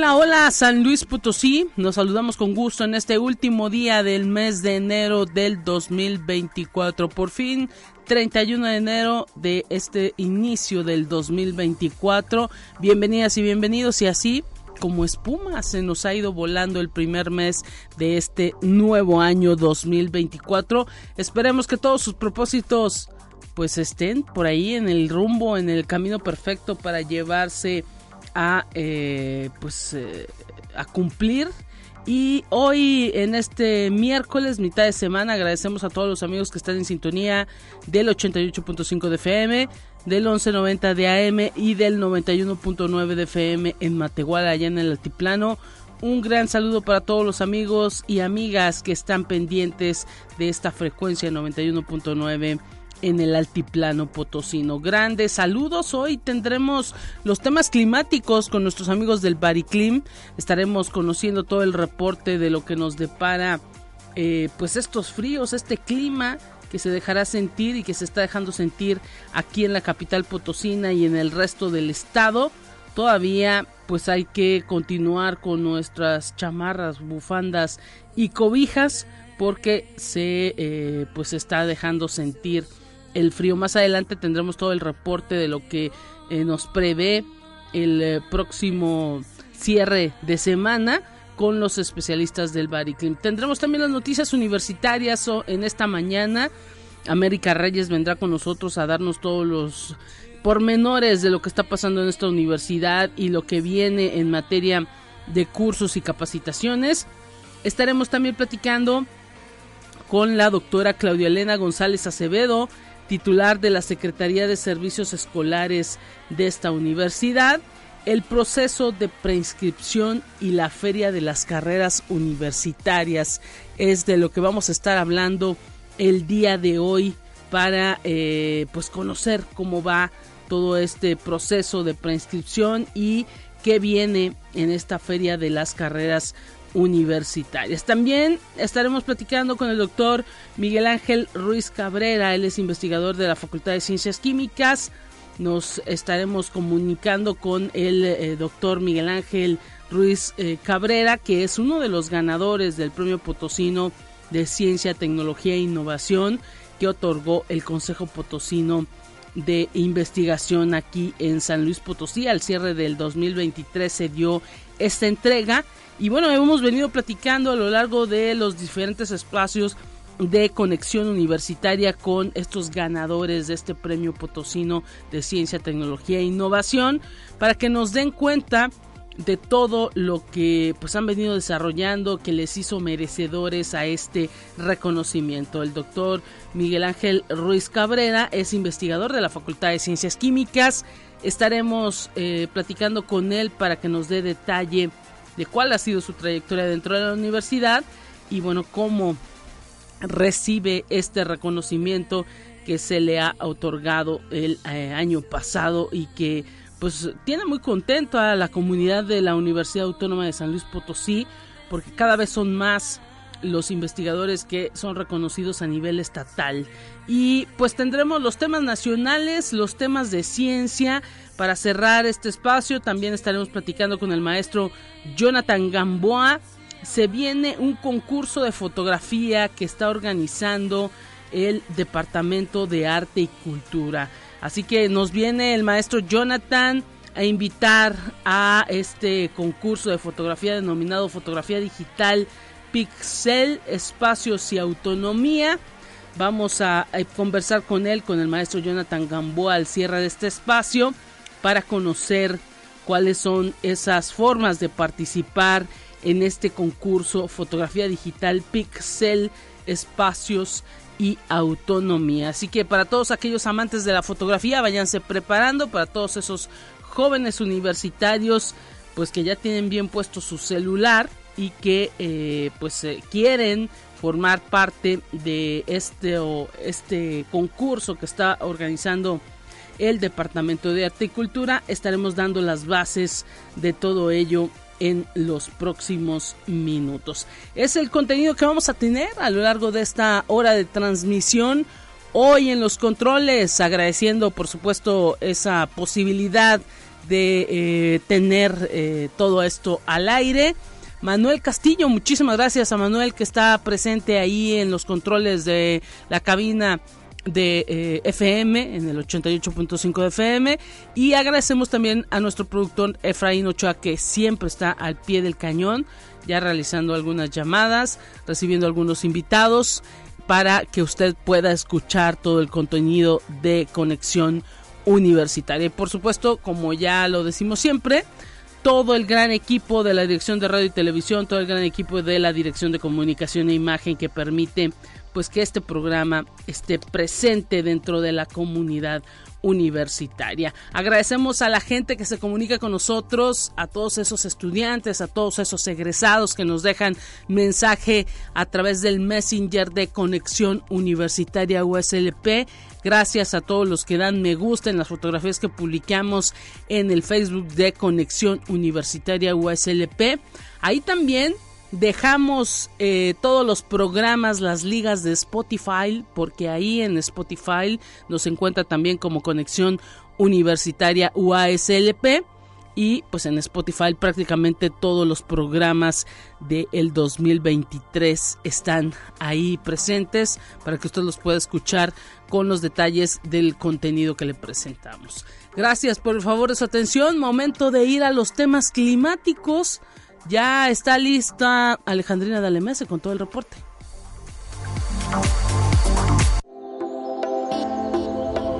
Hola, hola San Luis Potosí. Nos saludamos con gusto en este último día del mes de enero del 2024. Por fin, 31 de enero de este inicio del 2024. Bienvenidas y bienvenidos y así como espuma se nos ha ido volando el primer mes de este nuevo año 2024. Esperemos que todos sus propósitos pues estén por ahí en el rumbo, en el camino perfecto para llevarse a eh, pues eh, a cumplir. Y hoy en este miércoles mitad de semana agradecemos a todos los amigos que están en sintonía del 88.5 de FM del 1190 de AM y del 91.9 de FM en Matehuala allá en el altiplano. Un gran saludo para todos los amigos y amigas que están pendientes de esta frecuencia 91.9 en el altiplano potosino. Grandes saludos. Hoy tendremos los temas climáticos con nuestros amigos del Bariclim. Estaremos conociendo todo el reporte de lo que nos depara eh, pues estos fríos, este clima que se dejará sentir y que se está dejando sentir aquí en la capital potosina y en el resto del estado. Todavía pues hay que continuar con nuestras chamarras, bufandas y cobijas porque se eh, pues está dejando sentir el frío. Más adelante tendremos todo el reporte de lo que eh, nos prevé el eh, próximo cierre de semana con los especialistas del Bariclim. Tendremos también las noticias universitarias en esta mañana. América Reyes vendrá con nosotros a darnos todos los pormenores de lo que está pasando en esta universidad y lo que viene en materia de cursos y capacitaciones. Estaremos también platicando con la doctora Claudia Elena González Acevedo, titular de la Secretaría de Servicios Escolares de esta universidad, el proceso de preinscripción y la feria de las carreras universitarias. Es de lo que vamos a estar hablando el día de hoy para eh, pues conocer cómo va todo este proceso de preinscripción y qué viene en esta feria de las carreras universitarias. También estaremos platicando con el doctor Miguel Ángel Ruiz Cabrera, él es investigador de la Facultad de Ciencias Químicas. Nos estaremos comunicando con el eh, doctor Miguel Ángel Ruiz eh, Cabrera, que es uno de los ganadores del Premio Potosino de Ciencia, Tecnología e Innovación que otorgó el Consejo Potosino de Investigación aquí en San Luis Potosí. Al cierre del 2023 se dio esta entrega y bueno, hemos venido platicando a lo largo de los diferentes espacios de conexión universitaria con estos ganadores de este premio potosino de ciencia, tecnología e innovación para que nos den cuenta de todo lo que pues han venido desarrollando que les hizo merecedores a este reconocimiento. El doctor Miguel Ángel Ruiz Cabrera es investigador de la Facultad de Ciencias Químicas. Estaremos eh, platicando con él para que nos dé detalle de cuál ha sido su trayectoria dentro de la universidad y bueno, cómo recibe este reconocimiento que se le ha otorgado el eh, año pasado y que pues tiene muy contento a la comunidad de la Universidad Autónoma de San Luis Potosí porque cada vez son más los investigadores que son reconocidos a nivel estatal. Y pues tendremos los temas nacionales, los temas de ciencia. Para cerrar este espacio también estaremos platicando con el maestro Jonathan Gamboa. Se viene un concurso de fotografía que está organizando el Departamento de Arte y Cultura. Así que nos viene el maestro Jonathan a invitar a este concurso de fotografía denominado Fotografía Digital Pixel, Espacios y Autonomía. Vamos a, conversar con él, con el maestro Jonathan Gamboa al cierre de este espacio para conocer cuáles son esas formas de participar en este concurso Fotografía Digital Pixel, Espacios y Autonomía. Así que para todos aquellos amantes de la fotografía, váyanse preparando, para todos esos jóvenes universitarios, pues que ya tienen bien puesto su celular y que eh, pues eh, quieren formar parte de este o este concurso que está organizando el Departamento de Arte y Cultura. Estaremos dando las bases de todo ello en los próximos minutos. Es el contenido que vamos a tener a lo largo de esta hora de transmisión. Hoy en los controles, agradeciendo por supuesto esa posibilidad de eh, tener todo esto al aire. Manuel Castillo, muchísimas gracias a Manuel que está presente ahí en los controles de la cabina de eh, FM en el 88.5 de FM y agradecemos también a nuestro productor Efraín Ochoa que siempre está al pie del cañón ya realizando algunas llamadas recibiendo algunos invitados para que usted pueda escuchar todo el contenido de conexión universitaria. Y por supuesto como ya lo decimos siempre todo el gran equipo de la dirección de radio y televisión todo el gran equipo de la dirección de comunicación e imagen que permite pues que este programa esté presente dentro de la comunidad universitaria. Agradecemos a la gente que se comunica con nosotros, a todos esos estudiantes, a todos esos egresados que nos dejan mensaje a través del Messenger de Conexión Universitaria USLP. Gracias a todos los que dan me gusta en las fotografías que publicamos en el Facebook de Conexión Universitaria USLP. Ahí también Dejamos eh, todos los programas, las ligas de Spotify, porque ahí en Spotify nos encuentra también como conexión universitaria UASLP. Y pues en Spotify prácticamente todos los programas del 2023 están ahí presentes para que usted los pueda escuchar con los detalles del contenido que le presentamos. Gracias por el favor de su atención. Momento de ir a los temas climáticos. Ya está lista Alejandrina Dalemese con todo el reporte.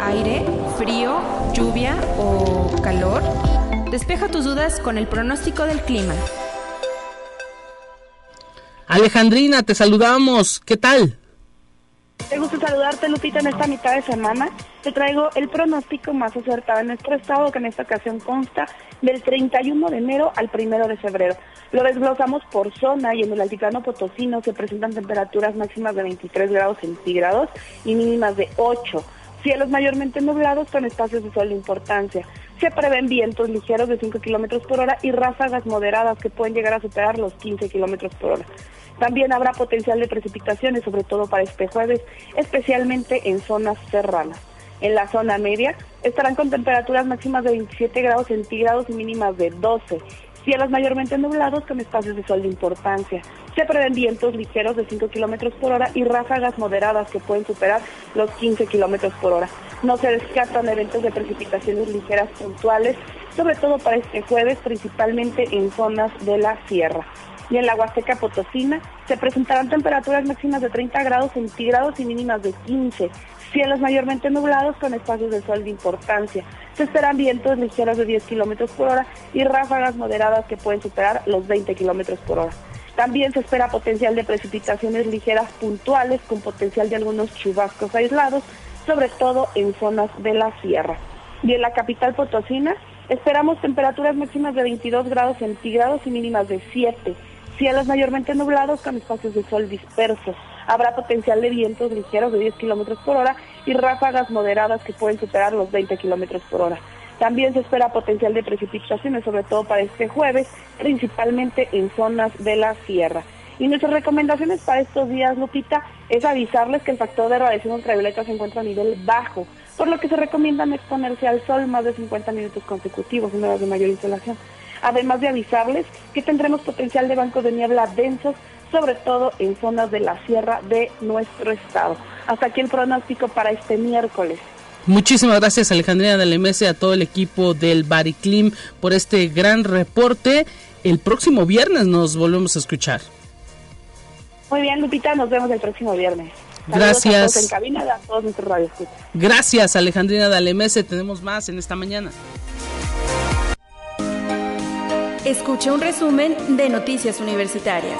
Aire, frío, lluvia o calor. Despeja tus dudas con el pronóstico del clima. Alejandrina, te saludamos. ¿Qué tal? Te gusta saludarte, Lupita, en esta mitad de semana. Te traigo el pronóstico más acertado en nuestro estado, que en esta ocasión consta del 31 de enero al 1 de febrero. Lo desglosamos por zona y en el altiplano potosino se presentan temperaturas máximas de 23 grados centígrados y mínimas de 8. Cielos mayormente nublados con espacios de sol de importancia. Se prevén vientos ligeros de 5 kilómetros por hora y ráfagas moderadas que pueden llegar a superar los 15 kilómetros por hora. También habrá potencial de precipitaciones, sobre todo para este jueves, especialmente en zonas serranas. En la zona media estarán con temperaturas máximas de 27 grados centígrados y mínimas de 12. Cielos mayormente nublados con espacios de sol de importancia. Se prevén vientos ligeros de 5 kilómetros por hora y ráfagas moderadas que pueden superar los 15 kilómetros por hora. No se descartan eventos de precipitaciones ligeras puntuales, sobre todo para este jueves, principalmente en zonas de la sierra y en la Huasteca Potosina se presentarán temperaturas máximas de 30 grados centígrados y mínimas de 15. Cielos mayormente nublados con espacios de sol de importancia. Se esperan vientos ligeros de 10 kilómetros por hora y ráfagas moderadas que pueden superar los 20 kilómetros por hora. También se espera potencial de precipitaciones ligeras puntuales con potencial de algunos chubascos aislados, sobre todo en zonas de la sierra. Y en la capital potosina esperamos temperaturas máximas de 22 grados centígrados y mínimas de 7 Cielos mayormente nublados con espacios de sol dispersos. Habrá potencial de vientos ligeros de 10 kilómetros por hora y ráfagas moderadas que pueden superar los 20 kilómetros por hora. También se espera potencial de precipitaciones, sobre todo para este jueves, principalmente en zonas de la sierra. Y nuestras recomendaciones para estos días, Lupita, es avisarles que el factor de radiación ultravioleta se encuentra a nivel bajo, por lo que se recomienda no exponerse al sol más de 50 minutos consecutivos en horas de mayor insolación además de avisarles que tendremos potencial de bancos de niebla densos, sobre todo en zonas de la sierra de nuestro estado. Hasta aquí el pronóstico para este miércoles. Muchísimas gracias Alejandrina Dalemese, a todo el equipo del Bariclim por este gran reporte. El próximo viernes nos volvemos a escuchar. Muy bien, Lupita, nos vemos el próximo viernes. Gracias. en cabina, a todos nuestros Gracias, Alejandrina Dalemese. Tenemos más en esta mañana. Escucha un resumen de Noticias Universitarias.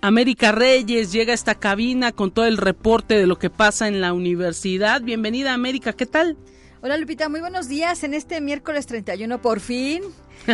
América Reyes llega a esta cabina con todo el reporte de lo que pasa en la universidad. Bienvenida América, ¿qué tal? Hola Lupita, muy buenos días en este miércoles 31 por fin.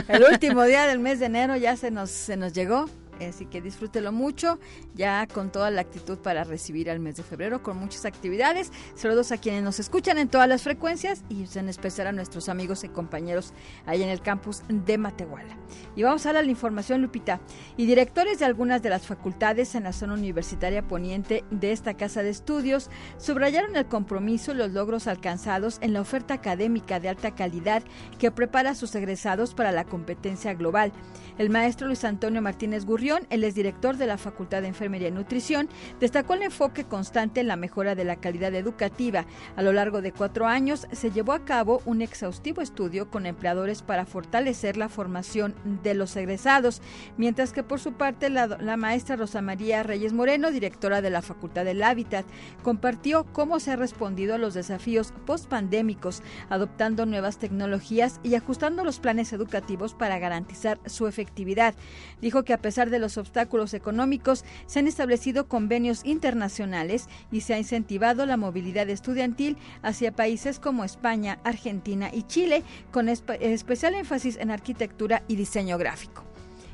El último día del mes de enero ya se nos, se nos llegó. Así que disfrútelo mucho, ya con toda la actitud para recibir al mes de febrero, con muchas actividades. Saludos a quienes nos escuchan en todas las frecuencias y en especial a nuestros amigos y compañeros ahí en el campus de Matehuala. Y vamos a la información, Lupita. Y directores de algunas de las facultades en la zona universitaria poniente de esta casa de estudios subrayaron el compromiso y los logros alcanzados en la oferta académica de alta calidad que prepara a sus egresados para la competencia global. El maestro Luis Antonio Martínez El exdirector de la Facultad de Enfermería y Nutrición, destacó el enfoque constante en la mejora de la calidad educativa. A lo largo de cuatro años se llevó a cabo un exhaustivo estudio con empleadores para fortalecer la formación de los egresados, mientras que por su parte la, la maestra Rosa María Reyes Moreno, directora de la Facultad del Hábitat, compartió cómo se ha respondido a los desafíos postpandémicos, adoptando nuevas tecnologías y ajustando los planes educativos para garantizar su efectividad. Dijo que a pesar de los obstáculos económicos, se han establecido convenios internacionales y se ha incentivado la movilidad estudiantil hacia países como España, Argentina y Chile, con especial énfasis en arquitectura y diseño gráfico.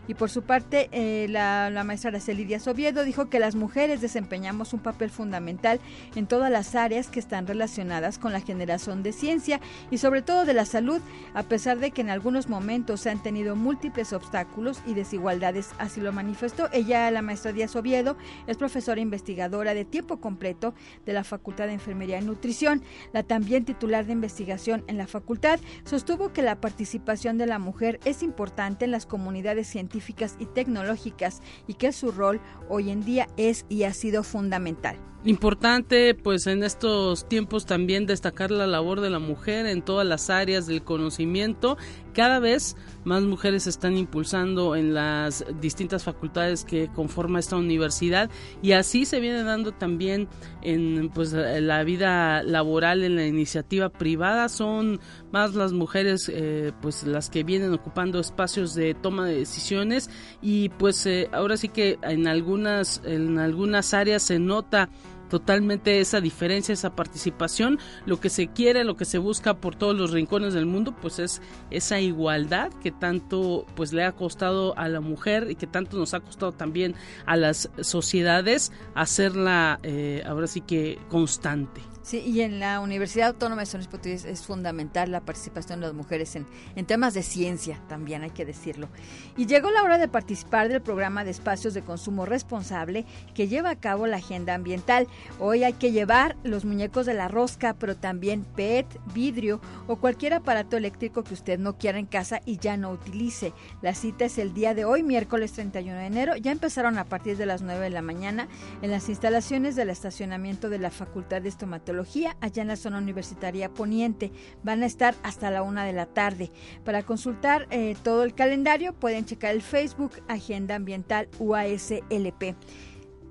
Y por su parte, eh, la, maestra Araceli Díaz Oviedo dijo que las mujeres desempeñamos un papel fundamental en todas las áreas que están relacionadas con la generación de ciencia y sobre todo de la salud, a pesar de que en algunos momentos se han tenido múltiples obstáculos y desigualdades. Así lo manifestó. Ella, la maestra Díaz Oviedo, es profesora investigadora de tiempo completo de la Facultad de Enfermería y Nutrición. La también titular de investigación en la facultad sostuvo que la participación de la mujer es importante en las comunidades científicas y tecnológicas y que su rol hoy en día es y ha sido fundamental. Importante, pues en estos tiempos también destacar la labor de la mujer en todas las áreas del conocimiento. Cada vez más mujeres se están impulsando en las distintas facultades que conforma esta universidad y así se viene dando también en pues la vida laboral en la iniciativa privada. Son más las mujeres eh, pues las que vienen ocupando espacios de toma de decisiones y pues eh, ahora sí que en algunas en algunas áreas se nota totalmente esa diferencia, esa participación. Lo que se quiere, lo que se busca por todos los rincones del mundo, pues es esa igualdad que tanto pues le ha costado a la mujer y que tanto nos ha costado también a las sociedades hacerla eh, ahora sí que constante. Sí, y en la Universidad Autónoma de San Luis Potosí es, fundamental la participación de las mujeres en, en, temas de ciencia, también hay que decirlo. Y llegó la hora de participar del programa de espacios de consumo responsable que lleva a cabo la agenda ambiental. Hoy hay que llevar los muñecos de la rosca, pero también PET, vidrio o cualquier aparato eléctrico que usted no quiera en casa y ya no utilice. La cita es el día de hoy, miércoles 31 de enero. Ya empezaron a partir de las 9 de la mañana en las instalaciones del estacionamiento de la Facultad de Estomatología allá en la zona universitaria poniente. Van a estar hasta la una de la tarde. Para consultar eh, todo el calendario pueden checar el Facebook Agenda Ambiental UASLP.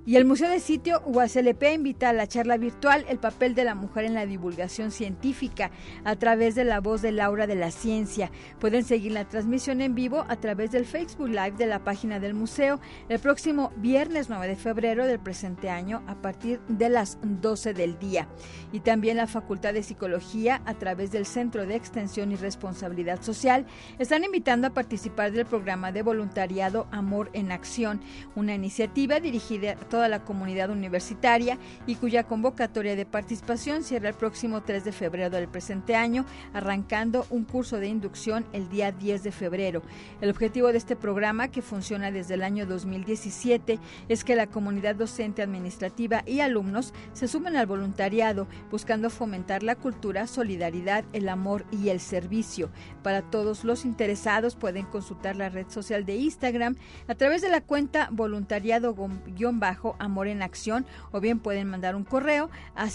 Y el Museo de Sitio UASLP invita a la charla virtual El papel de la mujer en la divulgación científica a través de la voz de Laura de la Ciencia. Pueden seguir la transmisión en vivo a través del Facebook Live de la página del museo el próximo viernes 9 de febrero del presente año a partir de las 12 del día. Y también la Facultad de Psicología a través del Centro de Extensión y Responsabilidad Social están invitando a participar del programa de voluntariado Amor en Acción, una iniciativa dirigida a toda la comunidad universitaria y cuya convocatoria de participación cierra el próximo 3 de febrero del presente año, arrancando un curso de inducción el día 10 de febrero. El objetivo de este programa, que funciona desde el año 2017, es que la comunidad docente administrativa y alumnos se sumen al voluntariado, buscando fomentar la cultura, solidaridad, el amor y el servicio. Para todos los interesados pueden consultar la red social de Instagram a través de la cuenta voluntariado-bajo Amor en Acción o bien pueden mandar un correo a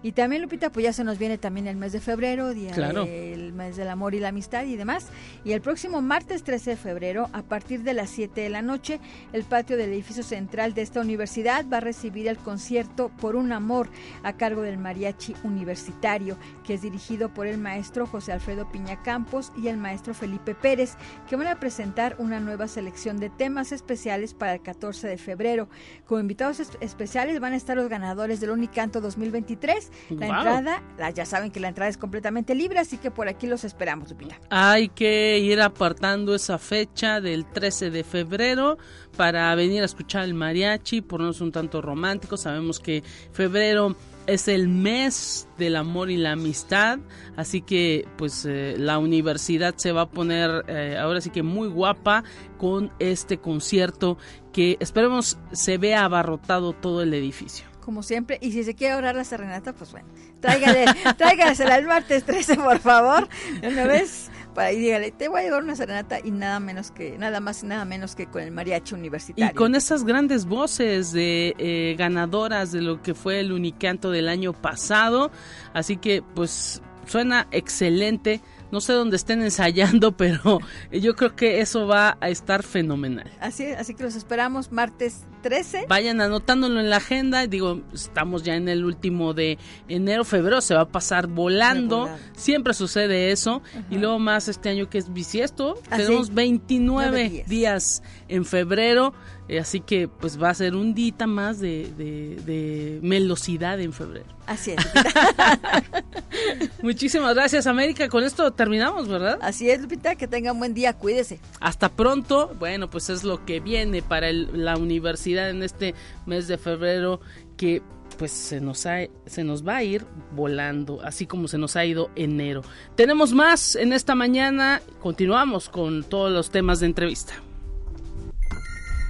Y también, Lupita, pues ya se nos viene también el mes de febrero, día el mes del amor y la amistad y demás. Y el próximo martes 13 de febrero, a partir de las 7 de la noche, el patio del edificio central de esta universidad va a recibir el concierto Por un Amor a cargo del Mariachi Universitario, que es dirigido por el maestro José Alfredo Piña Campos y el maestro Felipe Pérez, que van a presentar una nueva selección de temas especiales para el 14 de febrero. Como invitados especiales van a estar los ganadores del Unicanto 2023. La entrada, ya saben que la entrada es completamente libre, así que por aquí los esperamos, Lupita. Hay que ir apartando esa fecha del 13 de febrero para venir a escuchar el mariachi, ponernos un tanto romántico. Sabemos que febrero es el mes del amor y la amistad, así que pues eh, la universidad se va a poner eh, ahora sí que muy guapa con este concierto que esperemos se vea abarrotado todo el edificio como siempre. Y si se quiere ahorrar la serenata, pues bueno, tráigale, tráigasela el martes 13, por favor. Una vez para y dígale, te voy a llevar una serenata y nada menos que, nada más y nada menos que con el mariachi universitario. Y con esas grandes voces de eh, ganadoras de lo que fue el Unicanto del año pasado. Así que, pues, suena excelente. No sé dónde estén ensayando, pero yo creo que eso va a estar fenomenal. Así, así que los esperamos martes 13. Vayan anotándolo en la agenda. Digo, estamos ya en el último de enero, febrero, se va a pasar volando. Siempre sucede eso. Y luego más este año que es bisiesto. Tenemos 29 días en febrero. Eh, así que pues va a ser un dita más de, de, melosidad en febrero. Así es. Muchísimas gracias, América. Con esto terminamos, ¿verdad? Así es, Lupita. Que tenga un buen día. Cuídese. Hasta pronto. Bueno, pues es lo que viene para la universidad en este mes de febrero que pues se nos, ha, se nos va a ir volando, así como se nos ha ido enero. Tenemos más en esta mañana. Continuamos con todos los temas de entrevista.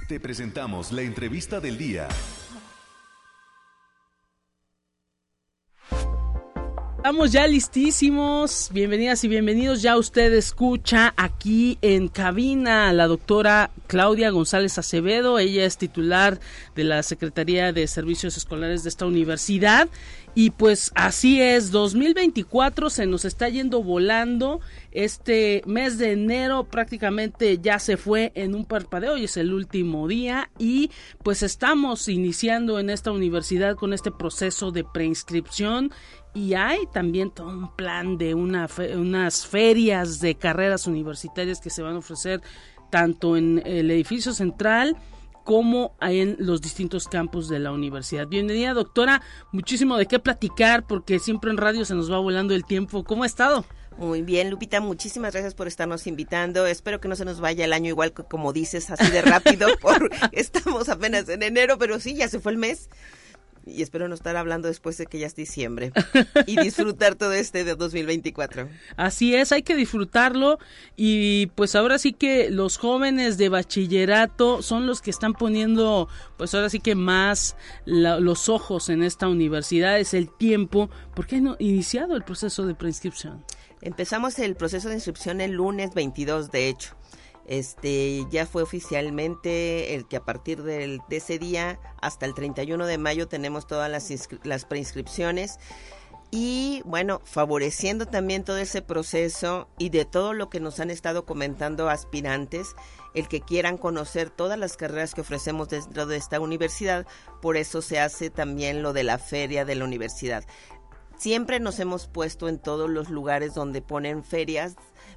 Te presentamos la entrevista del día. Estamos ya listísimos. Bienvenidas y bienvenidos. Ya usted escucha aquí en cabina a la doctora Claudia González Acevedo. Ella es titular de la Secretaría de Servicios Escolares de esta universidad y pues así es, 2024 se nos está yendo volando. Este mes de enero prácticamente ya se fue en un parpadeo y es el último día y pues estamos iniciando en esta universidad con este proceso de preinscripción y hay también todo un plan de una unas ferias de carreras universitarias que se van a ofrecer tanto en el edificio central como en los distintos campus de la universidad. Bienvenida, doctora. Muchísimo de qué platicar porque siempre en radio se nos va volando el tiempo. ¿Cómo ha estado? Muy bien, Lupita, muchísimas gracias por estarnos invitando. Espero que no se nos vaya el año igual que como dices, así de rápido, porque estamos apenas en enero, pero sí, ya se fue el mes y espero no estar hablando después de que ya es diciembre y disfrutar todo este de 2024. Así es, hay que disfrutarlo y pues ahora sí que los jóvenes de bachillerato son los que están poniendo pues ahora sí que más los ojos en esta universidad, es el tiempo, porque han iniciado el proceso de preinscripción. Empezamos el proceso de inscripción el lunes 22, de hecho. Este ya fue oficialmente el que a partir de ese día hasta el 31 de mayo tenemos todas las, las preinscripciones y bueno, favoreciendo también todo ese proceso y de todo lo que nos han estado comentando aspirantes, el que quieran conocer todas las carreras que ofrecemos dentro de esta universidad, por eso se hace también lo de la feria de la universidad. Siempre nos hemos puesto en todos los lugares donde ponen ferias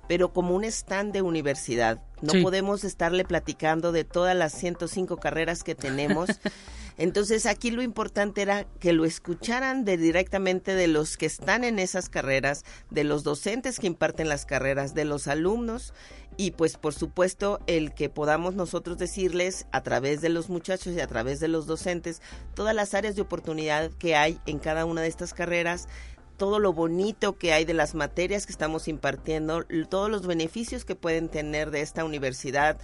pero como un stand de universidad. No podemos estarle platicando de todas las 105 carreras que tenemos. Entonces aquí lo importante era que lo escucharan de directamente de los que están en esas carreras, de los docentes que imparten las carreras, de los alumnos y pues por supuesto el que podamos nosotros decirles a través de los muchachos y a través de los docentes todas las áreas de oportunidad que hay en cada una de estas carreras todo lo bonito que hay de las materias que estamos impartiendo, todos los beneficios que pueden tener de esta universidad,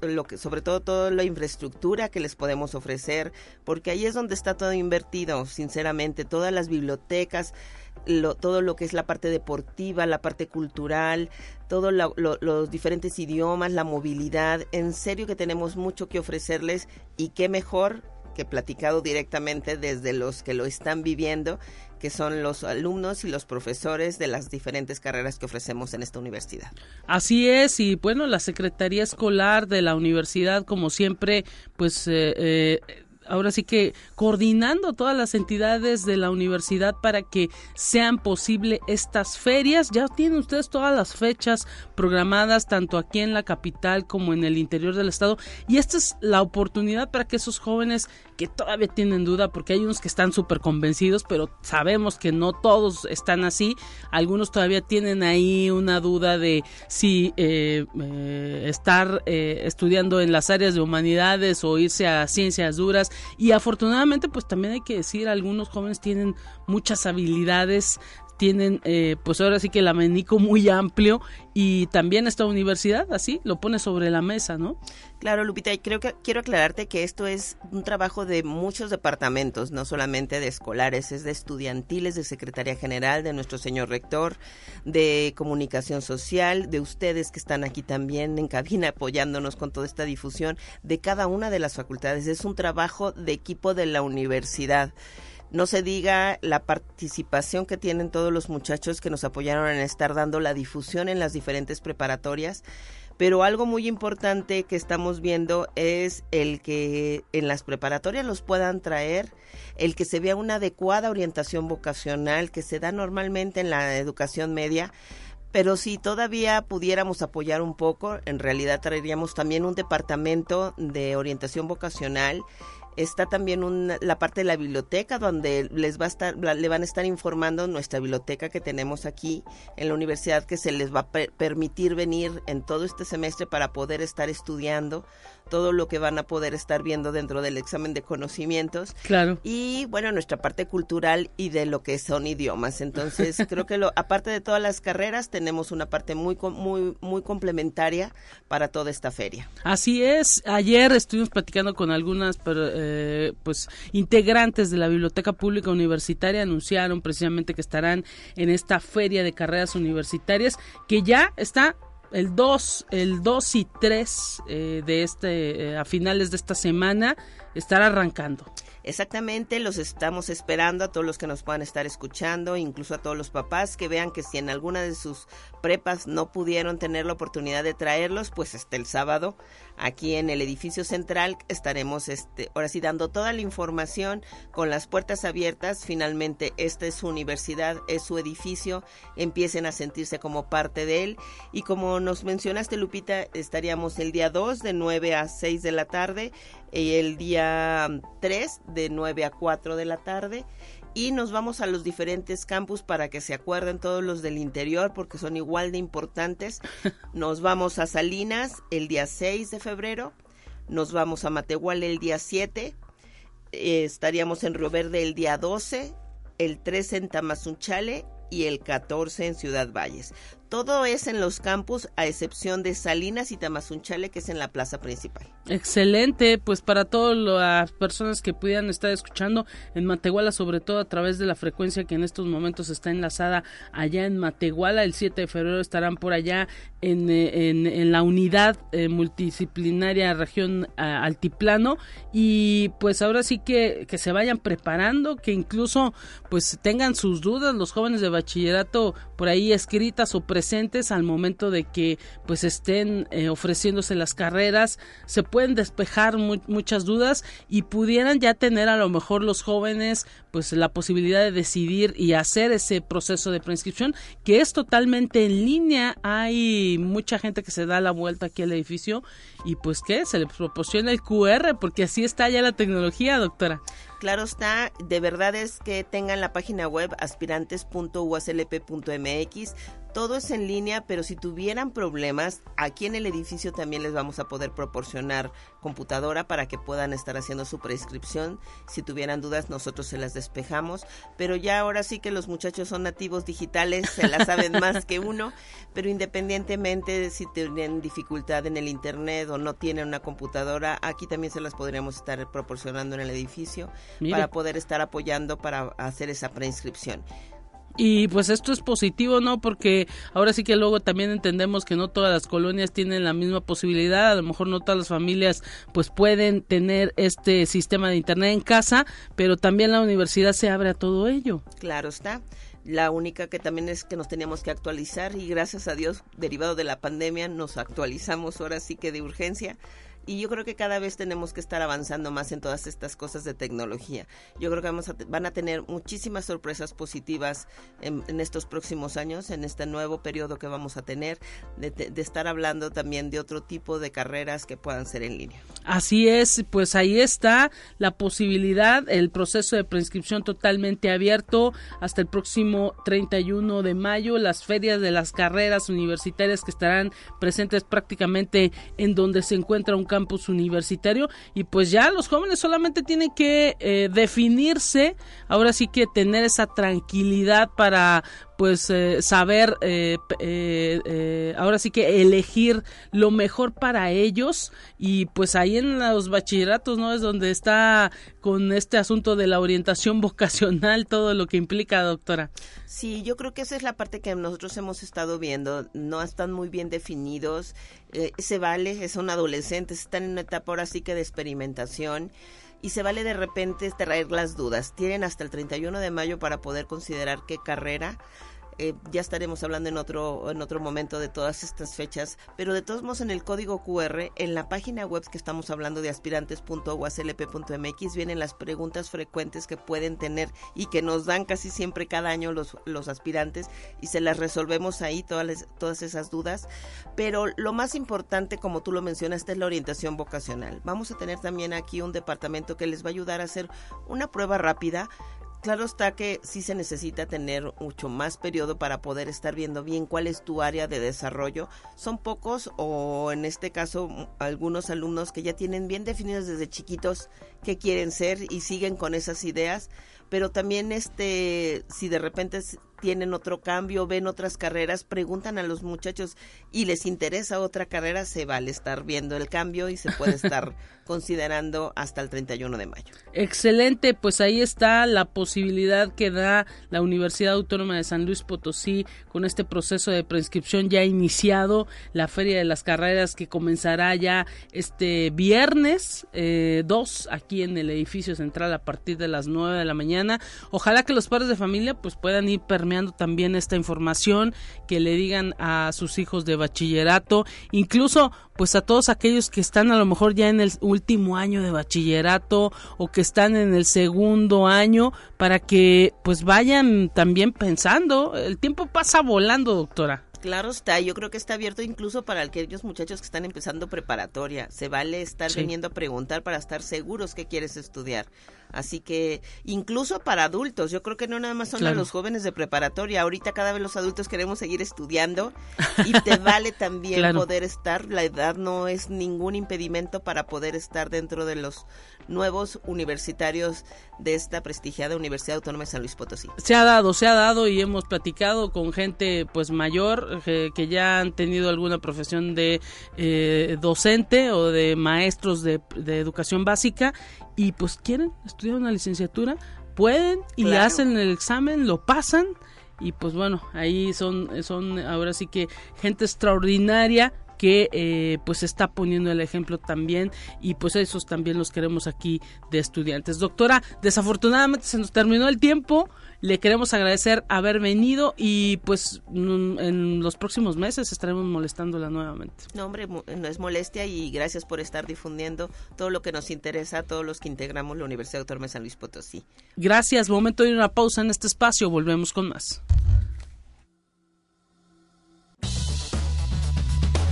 lo que, sobre todo toda la infraestructura que les podemos ofrecer, porque ahí es donde está todo invertido, sinceramente, todas las bibliotecas, todo lo que es la parte deportiva, la parte cultural, todos los diferentes idiomas, la movilidad, en serio que tenemos mucho que ofrecerles y qué mejor que platicado directamente desde los que lo están viviendo que son los alumnos y los profesores de las diferentes carreras que ofrecemos en esta universidad. Así es, y bueno, la Secretaría Escolar de la universidad, como siempre, pues... Eh, eh, ahora sí que coordinando todas las entidades de la universidad para que sean posible estas ferias. Ya tienen ustedes todas las fechas programadas tanto aquí en la capital como en el interior del estado y esta es la oportunidad para que esos jóvenes que todavía tienen duda porque hay unos que están súper convencidos pero sabemos que no todos están así. Algunos todavía tienen ahí una duda de si eh, eh, estar eh, estudiando en las áreas de humanidades o irse a ciencias duras. Y afortunadamente pues también hay que decir algunos jóvenes tienen muchas habilidades tienen eh, pues ahora sí que el amenico muy amplio y también esta universidad así lo pone sobre la mesa, ¿no? Claro, Lupita, y creo que quiero aclararte que esto es un trabajo de muchos departamentos, no solamente de escolares, es de estudiantiles, de Secretaría General, de nuestro señor rector, de comunicación social, de ustedes que están aquí también en cabina apoyándonos con toda esta difusión, de cada una de las facultades. Es un trabajo de equipo de la universidad. No se diga la participación que tienen todos los muchachos que nos apoyaron en estar dando la difusión en las diferentes preparatorias. Pero algo muy importante que estamos viendo es el que en las preparatorias los puedan traer, el que se vea una adecuada orientación vocacional que se da normalmente en la educación media, pero si todavía pudiéramos apoyar un poco, en realidad traeríamos también un departamento de orientación vocacional Está también la parte de la biblioteca donde les va a estar, le van a estar informando nuestra biblioteca que tenemos aquí en la universidad que se les va a permitir venir en todo este semestre para poder estar estudiando todo lo que van a poder estar viendo dentro del examen de conocimientos. Claro. Y bueno, nuestra parte cultural y de lo que son idiomas. Entonces, creo que lo, aparte de todas las carreras, tenemos una parte muy, muy, muy complementaria para toda esta feria. Así es. Ayer estuvimos platicando con algunas, eh, pues, integrantes de la Biblioteca Pública Universitaria. Anunciaron precisamente que estarán en esta feria de carreras universitarias que ya está el 2, el 2 y 3 eh, de este, eh, a finales de esta semana, estará arrancando. Exactamente, los estamos esperando a todos los que nos puedan estar escuchando, incluso a todos los papás que vean que si en alguna de sus prepas no pudieron tener la oportunidad de traerlos, pues hasta el sábado aquí en el edificio central estaremos este ahora sí dando toda la información con las puertas abiertas. Finalmente esta es su universidad, es su edificio, empiecen a sentirse como parte de él y como nos mencionaste Lupita, estaríamos el día 2 de 9 a 6 de la tarde y el día 3 de 9 a 4 de la tarde y nos vamos a los diferentes campus para que se acuerden todos los del interior porque son igual de importantes. Nos vamos a Salinas el día 6 de febrero, nos vamos a Matehuala el día 7, eh, estaríamos en Río Verde el día 12, el 3 en Tamazunchale y el 14 en Ciudad Valles. Todo es en los campus, a excepción de Salinas y Tamazunchale, que es en la plaza principal. Excelente, pues para todas las personas que pudieran estar escuchando en Matehuala, sobre todo a través de la frecuencia que en estos momentos está enlazada allá en Matehuala, el 7 de febrero estarán por allá en, eh, en, la unidad eh, multidisciplinaria región altiplano y pues ahora sí que, que se vayan preparando, que incluso pues tengan sus dudas los jóvenes de bachillerato por ahí escritas o presentes al momento de que pues estén eh, ofreciéndose las carreras, se pueden despejar muchas dudas y pudieran ya tener a lo mejor los jóvenes pues la posibilidad de decidir y hacer ese proceso de preinscripción que es totalmente en línea. Hay mucha gente que se da la vuelta aquí al edificio y pues que se les proporciona el QR porque así está ya la tecnología, doctora. Claro está, de verdad es que tengan la página web aspirantes.uslp.mx. Todo es en línea, pero si tuvieran problemas, aquí en el edificio también les vamos a poder proporcionar computadora para que puedan estar haciendo su prescripción. Si tuvieran dudas, nosotros se las despejamos. Pero ya ahora sí que los muchachos son nativos digitales, se las saben más que uno. Pero independientemente de si tienen dificultad en el internet o no tienen una computadora, aquí también se las podríamos estar proporcionando en el edificio para poder estar apoyando para hacer esa preinscripción. Y pues esto es positivo, ¿no? Porque ahora sí que luego también entendemos que no todas las colonias tienen la misma posibilidad, a lo mejor no todas las familias pues pueden tener este sistema de internet en casa, pero también la universidad se abre a todo ello. Claro está. La única que también es que nos teníamos que actualizar y gracias a Dios, derivado de la pandemia, nos actualizamos ahora sí que de urgencia y yo creo que cada vez tenemos que estar avanzando más en todas estas cosas de tecnología. Yo creo que vamos a, van a tener muchísimas sorpresas positivas en, estos próximos años, en este nuevo periodo que vamos a tener, de, de estar hablando también de otro tipo de carreras que puedan ser en línea. Así es, pues ahí está la posibilidad, el proceso de preinscripción totalmente abierto hasta el próximo 31 de mayo, las ferias de las carreras universitarias que estarán presentes prácticamente en donde se encuentra un campus universitario y pues ya los jóvenes solamente tienen que eh, definirse, ahora sí que tener esa tranquilidad para pues eh, saber eh, eh, ahora sí que elegir lo mejor para ellos. Y pues ahí en los bachilleratos no es donde está con este asunto de la orientación vocacional todo lo que implica doctora. Sí yo creo que esa es la parte que nosotros hemos estado viendo. No están muy bien definidos. Se vale es un adolescente están en una etapa ahora sí que de experimentación. Y se vale de repente traer las dudas. Tienen hasta el 31 de mayo para poder considerar qué carrera eh, ya estaremos hablando en otro, en otro momento de todas estas fechas, pero de todos modos en el código QR, en la página web que estamos hablando de aspirantes.uaslp.mx vienen las preguntas frecuentes que pueden tener y que nos dan casi siempre cada año los, los aspirantes y se las resolvemos ahí todas, todas esas dudas. Pero lo más importante, como tú lo mencionaste, es la orientación vocacional. Vamos a tener también aquí un departamento que les va a ayudar a hacer una prueba rápida Claro está que sí se necesita tener mucho más periodo para poder estar viendo bien cuál es tu área de desarrollo. Son pocos o en este caso algunos alumnos que ya tienen bien definidos desde chiquitos qué quieren ser y siguen con esas ideas, pero también este si de repente tienen otro cambio, ven otras carreras, preguntan a los muchachos y les interesa otra carrera, se vale estar viendo el cambio y se puede estar considerando hasta el 31 de mayo. Excelente, pues ahí está la posibilidad que da la Universidad Autónoma de San Luis Potosí con este proceso de prescripción ya iniciado, la Feria de las Carreras que comenzará ya este viernes 2 eh, aquí en el edificio central a partir de las 9 de la mañana. Ojalá que los padres de familia pues puedan ir también esta información, que le digan a sus hijos de bachillerato, incluso pues a todos aquellos que están a lo mejor ya en el último año de bachillerato o que están en el segundo año para que pues vayan también pensando, el tiempo pasa volando, doctora. Claro está, yo creo que está abierto incluso para aquellos muchachos que están empezando preparatoria. Se vale estar viniendo a preguntar para estar seguros que quieres estudiar. Así que incluso para adultos, yo creo que no nada más son los jóvenes de preparatoria, ahorita cada vez los adultos queremos seguir estudiando y te vale también poder estar, la edad no es ningún impedimento para poder estar dentro de los nuevos universitarios de esta prestigiada Universidad Autónoma de San Luis Potosí. Se ha dado, se ha dado y hemos platicado con gente pues mayor eh, que ya han tenido alguna profesión de eh, docente o de maestros de, de educación básica y pues quieren estudiar una licenciatura, pueden y hacen el examen, lo pasan y pues bueno, ahí son, son ahora sí que gente extraordinaria que eh, pues está poniendo el ejemplo también y pues esos también los queremos aquí de estudiantes. Doctora, desafortunadamente se nos terminó el tiempo. Le queremos agradecer haber venido y pues en los próximos meses estaremos molestándola nuevamente. No, hombre, no es molestia y gracias por estar difundiendo todo lo que nos interesa a todos los que integramos la Universidad Autónoma de San Luis Potosí. Gracias, momento de una pausa en este espacio, volvemos con más.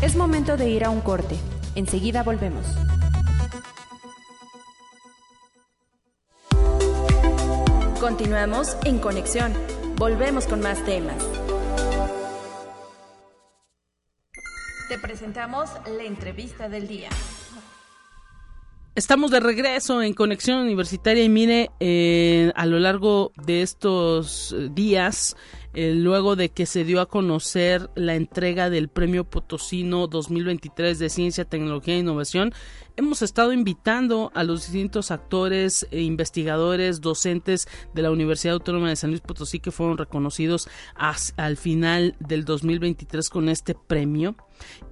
Es momento de ir a un corte. Enseguida volvemos. Continuamos en conexión. Volvemos con más temas. Te presentamos la entrevista del día. Estamos de regreso en Conexión Universitaria y mire, eh, a lo largo de estos días eh, luego de que se dio a conocer la entrega del Premio Potosino 2023 de Ciencia, Tecnología e Innovación, hemos estado invitando a los distintos actores, e investigadores, docentes de la Universidad Autónoma de San Luis Potosí que fueron reconocidos al final del 2023 con este premio.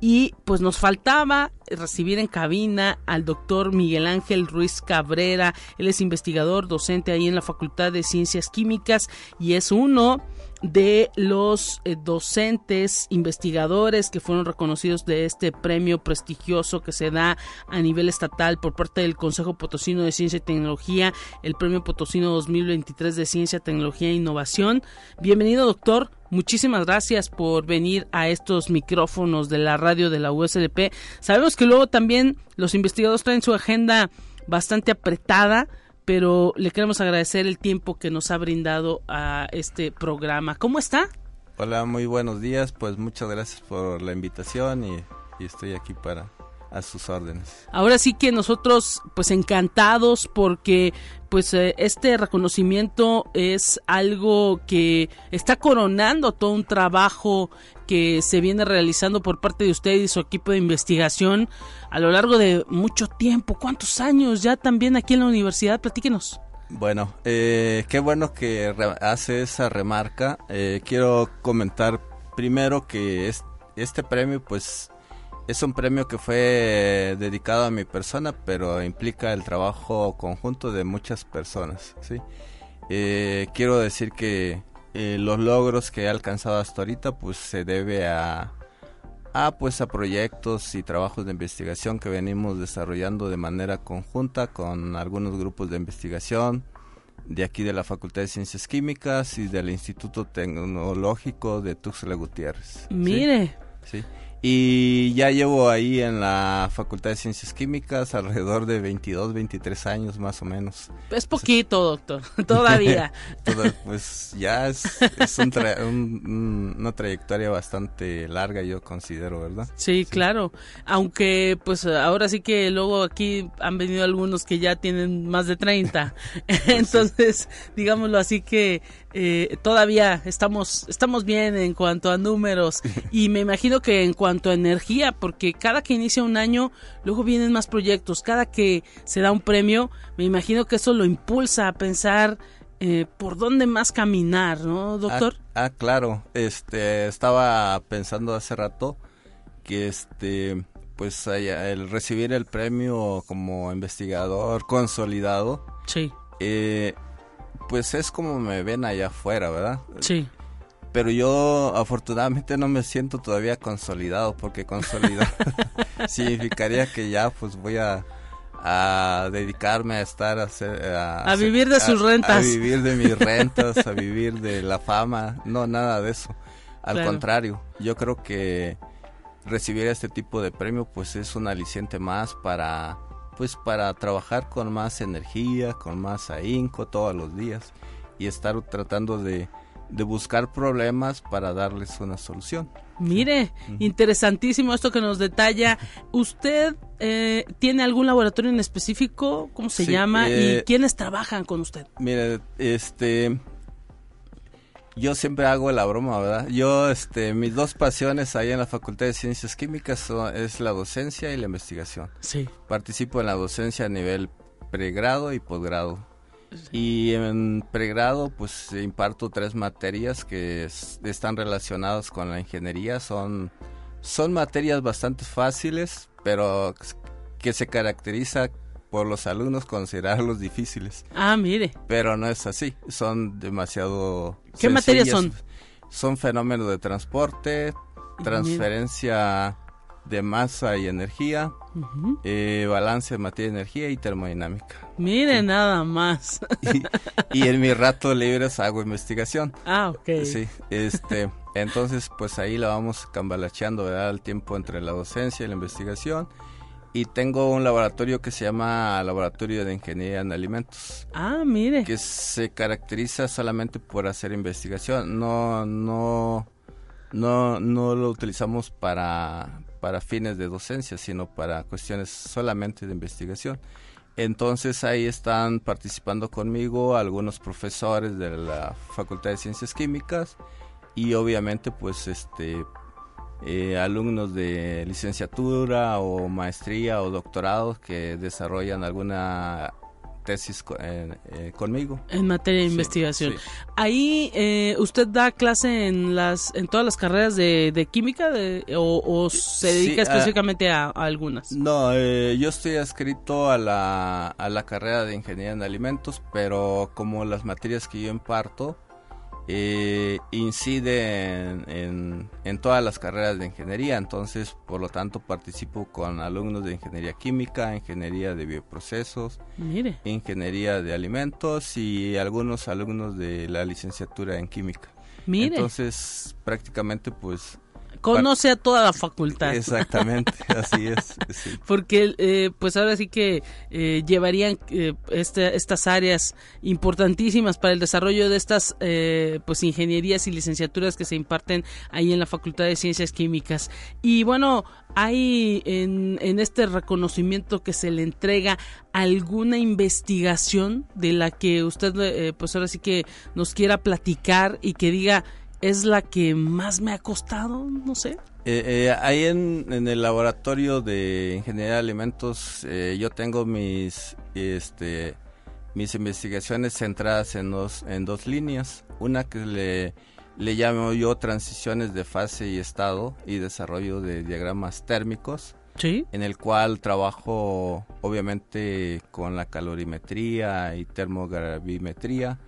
Y pues nos faltaba recibir en cabina al doctor Miguel Ángel Ruiz Cabrera. Él es investigador, docente ahí en la Facultad de Ciencias Químicas y es uno de los eh, docentes investigadores que fueron reconocidos de este premio prestigioso que se da a nivel estatal por parte del Consejo Potosino de Ciencia y Tecnología, el Premio Potosino 2023 de Ciencia, Tecnología e Innovación. Bienvenido, doctor. Muchísimas gracias por venir a estos micrófonos de la radio de la USLP. Sabemos que luego también los investigadores traen su agenda bastante apretada, pero le queremos agradecer el tiempo que nos ha brindado a este programa. ¿Cómo está? Hola, muy buenos días. Pues muchas gracias por la invitación y, y estoy aquí para a sus órdenes. Ahora sí que nosotros pues encantados porque pues eh, este reconocimiento es algo que está coronando todo un trabajo que se viene realizando por parte de usted y su equipo de investigación a lo largo de mucho tiempo. ¿Cuántos años ya también aquí en la universidad? Platíquenos. Bueno, eh, qué bueno que hace esa remarca. Eh, quiero comentar primero que es, este premio pues es un premio que fue dedicado a mi persona, pero implica el trabajo conjunto de muchas personas. ¿sí? Eh, quiero decir que eh, los logros que he alcanzado hasta ahorita pues se debe a, a pues a proyectos y trabajos de investigación que venimos desarrollando de manera conjunta con algunos grupos de investigación de aquí de la Facultad de Ciencias Químicas y del Instituto Tecnológico de Tuxtla Gutiérrez. Mire. ¿sí? Y ya llevo ahí en la Facultad de Ciencias Químicas alrededor de 22, 23 años más o menos. Es poquito, doctor, todavía. pues ya es, es un una trayectoria bastante larga, yo considero, ¿verdad? Sí, claro. Aunque, pues ahora sí que luego aquí han venido algunos que ya tienen más de 30. Pues Entonces, digámoslo así que eh, todavía estamos, estamos bien en cuanto a números y me imagino que en cuanto a energía, porque cada que inicia un año, luego vienen más proyectos, cada que se da un premio, me imagino que eso lo impulsa a pensar eh, por dónde más caminar, ¿no, doctor? Ah, ah, claro, este, estaba pensando hace rato que este pues el recibir el premio como investigador consolidado sí. Eh, pues es como me ven allá afuera, ¿verdad? Sí. Pero yo afortunadamente no me siento todavía consolidado, porque consolidado significaría que ya pues voy a, a dedicarme a estar a, hacer, a, vivir de sus rentas. A vivir de mis rentas, a vivir de la fama, no, nada de eso. Al contrario, yo creo que recibir este tipo de premio pues es un aliciente más para pues para trabajar con más energía, con más ahínco todos los días y estar tratando de, buscar problemas para darles una solución. Mire, interesantísimo esto que nos detalla. ¿Usted eh, tiene algún laboratorio en específico? ¿Cómo se llama? ¿Y eh, quiénes trabajan con usted? Mire, este, yo siempre hago la broma, ¿verdad? Yo, este, mis dos pasiones ahí en la Facultad de Ciencias Químicas son, es la docencia y la investigación. Sí. Participo en la docencia a nivel pregrado y posgrado. Y en pregrado, pues imparto tres materias que están relacionadas con la ingeniería. Son, son materias bastante fáciles, pero que se caracteriza por los alumnos considerarlos difíciles. Ah, mire. Pero no es así, son demasiado... ¿Qué materias son? Son fenómenos de transporte, transferencia de masa y energía, eh, balance de materia y energía y termodinámica. Mire, nada más. Y, en mis ratos libres hago investigación. Ah, ok. Sí, este, entonces pues ahí la vamos cambalacheando, ¿verdad? El tiempo entre la docencia y la investigación y tengo un laboratorio que se llama Laboratorio de Ingeniería en Alimentos. Ah, mire. Que se caracteriza solamente por hacer investigación. No, no, no, no lo utilizamos para, para fines de docencia, sino para cuestiones solamente de investigación. Entonces ahí están participando conmigo algunos profesores de la Facultad de Ciencias Químicas y obviamente pues este eh, alumnos de licenciatura o maestría o doctorado que desarrollan alguna tesis eh, eh, conmigo. En materia de investigación. ahí usted da clase en las en todas las carreras de, química o, se dedica ah, específicamente a, algunas no yo estoy adscrito a la a la carrera de ingeniería en alimentos pero como las materias que yo imparto eh, incide en, en, todas las carreras de ingeniería, entonces por lo tanto participo con alumnos de ingeniería química, ingeniería de bioprocesos, ingeniería de alimentos y algunos alumnos de la licenciatura en química. Entonces prácticamente pues conoce a toda la facultad. Exactamente, así es. Porque eh, pues ahora sí que eh, llevarían eh, este, estas áreas importantísimas para el desarrollo de estas pues ingenierías y licenciaturas que se imparten ahí en la Facultad de Ciencias Químicas. Y bueno, hay en, en este reconocimiento que se le entrega alguna investigación de la que usted pues ahora sí que nos quiera platicar y que diga es la que más me ha costado, no sé. Eh, eh, ahí en, el laboratorio de ingeniería de alimentos eh, yo tengo mis este mis investigaciones centradas en dos en dos líneas una que le le llamo yo transiciones de fase y estado y desarrollo de diagramas térmicos ¿Sí? en el cual trabajo obviamente con la calorimetría y termogravimetría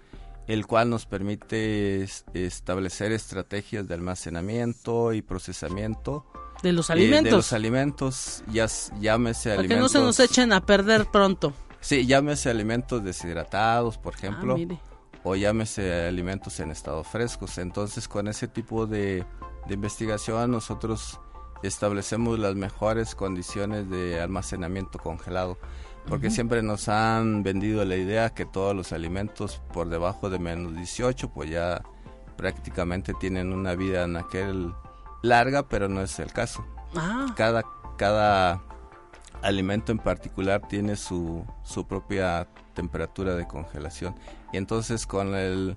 el cual nos permite establecer estrategias de almacenamiento y procesamiento de los alimentos. Eh, de los alimentos, ya, llámese Para alimentos. que no se nos echen a perder pronto. Sí, llámese alimentos deshidratados, por ejemplo, ah, o llámese alimentos en estado frescos. Entonces, con ese tipo de, de investigación, nosotros establecemos las mejores condiciones de almacenamiento congelado porque siempre nos han vendido la idea que todos los alimentos por debajo de menos 18 pues ya prácticamente tienen una vida en aquel larga, pero no es el caso. Ah. Cada, cada alimento en particular tiene su, su propia temperatura de congelación. Y entonces con el,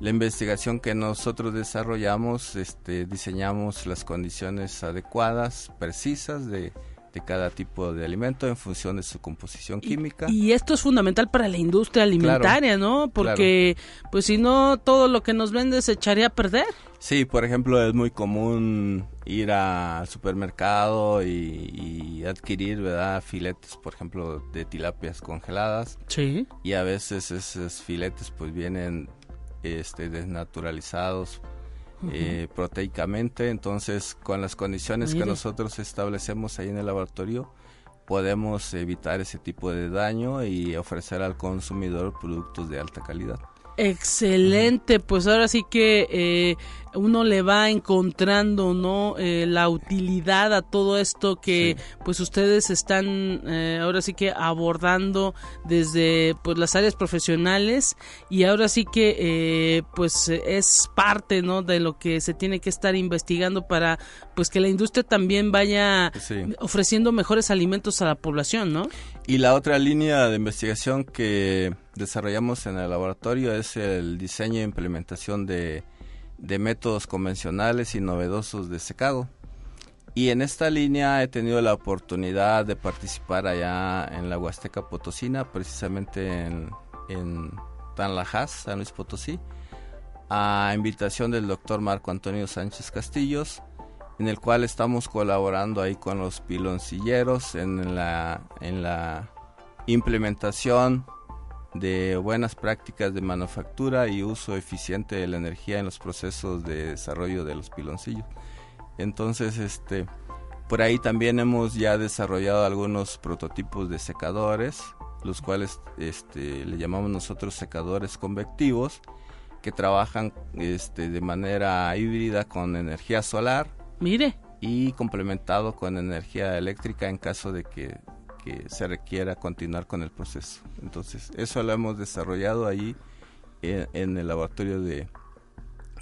la investigación que nosotros desarrollamos, este, diseñamos las condiciones adecuadas, precisas de de cada tipo de alimento en función de su composición química. Y, esto es fundamental para la industria alimentaria, ¿no? Porque pues si no todo lo que nos vende se echaría a perder. Sí, por ejemplo, es muy común ir al supermercado y, adquirir, ¿verdad? Filetes, por ejemplo, de tilapias congeladas. Sí. Y a veces esos filetes pues vienen este desnaturalizados eh, proteicamente. Entonces, con las condiciones que nosotros establecemos ahí en el laboratorio, podemos evitar ese tipo de daño y ofrecer al consumidor productos de alta calidad. Excelente, pues ahora sí que eh, uno le va encontrando no eh, la utilidad a todo esto que pues ustedes están eh, ahora sí que abordando desde pues las áreas profesionales. Y ahora sí que pues es parte no de lo que se tiene que estar investigando para pues que la industria también vaya ofreciendo mejores alimentos a la población no y la otra línea de investigación que desarrollamos en el laboratorio es el diseño e implementación de, métodos convencionales y novedosos de secado. Y en esta línea he tenido la oportunidad de participar allá en la Huasteca Potosina, precisamente en, en Tanlajas, San Luis Potosí, a invitación del doctor Marco Antonio Sánchez Castillos, en el cual estamos colaborando ahí con los piloncilleros en la, en la implementación de buenas prácticas de manufactura y uso eficiente de la energía en los procesos de desarrollo de los piloncillos. Entonces, este, por ahí también hemos ya desarrollado algunos prototipos de secadores, los cuales este, le llamamos nosotros secadores convectivos, que trabajan este, de manera híbrida con energía solar. Mire. Y complementado con energía eléctrica en caso de que que se requiera continuar con el proceso. Entonces, eso lo hemos desarrollado ahí en, el laboratorio de,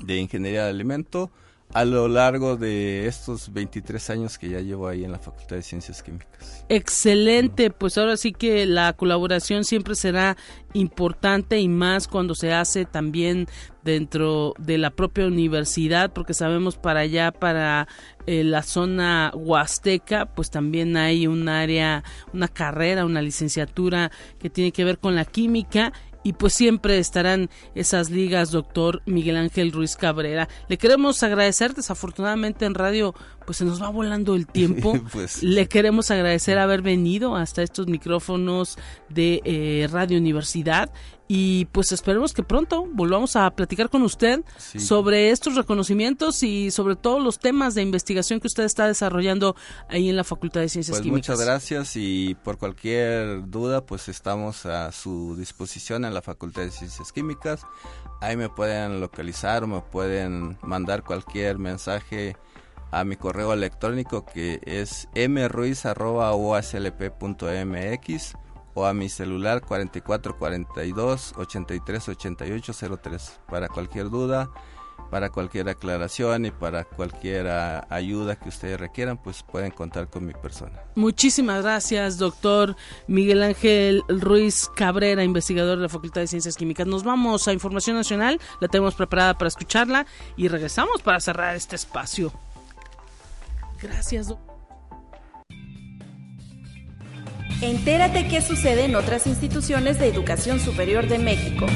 de ingeniería de alimento a lo largo de estos 23 años que ya llevo ahí en la Facultad de Ciencias Químicas. Excelente, pues ahora sí que la colaboración siempre será importante y más cuando se hace también dentro de la propia universidad, porque sabemos para allá, para eh, la zona huasteca, pues también hay un área, una carrera, una licenciatura que tiene que ver con la química y pues siempre estarán esas ligas, doctor Miguel Ángel Ruiz Cabrera. Le queremos agradecer, desafortunadamente en radio pues se nos va volando el tiempo. Pues Le queremos agradecer haber venido hasta estos micrófonos de eh, Radio Universidad y pues esperemos que pronto volvamos a platicar con usted sobre estos reconocimientos y sobre todos los temas de investigación que usted está desarrollando ahí en la Facultad de Ciencias pues Químicas. Muchas gracias y por cualquier duda pues estamos a su disposición en la Facultad de Ciencias Químicas. Ahí me pueden localizar o me pueden mandar cualquier mensaje a mi correo electrónico que es mruiz.uaslp.mx o a mi celular 4442 838803 para cualquier duda, para cualquier aclaración y para cualquier ah, ayuda que ustedes requieran, pues pueden contar con mi persona. Muchísimas gracias, doctor Miguel Ángel Ruiz Cabrera, investigador de la Facultad de Ciencias Químicas. Nos vamos a Información Nacional, la tenemos preparada para escucharla y regresamos para cerrar este espacio. Gracias, doctor. Entérate qué sucede en otras instituciones de educación superior de México.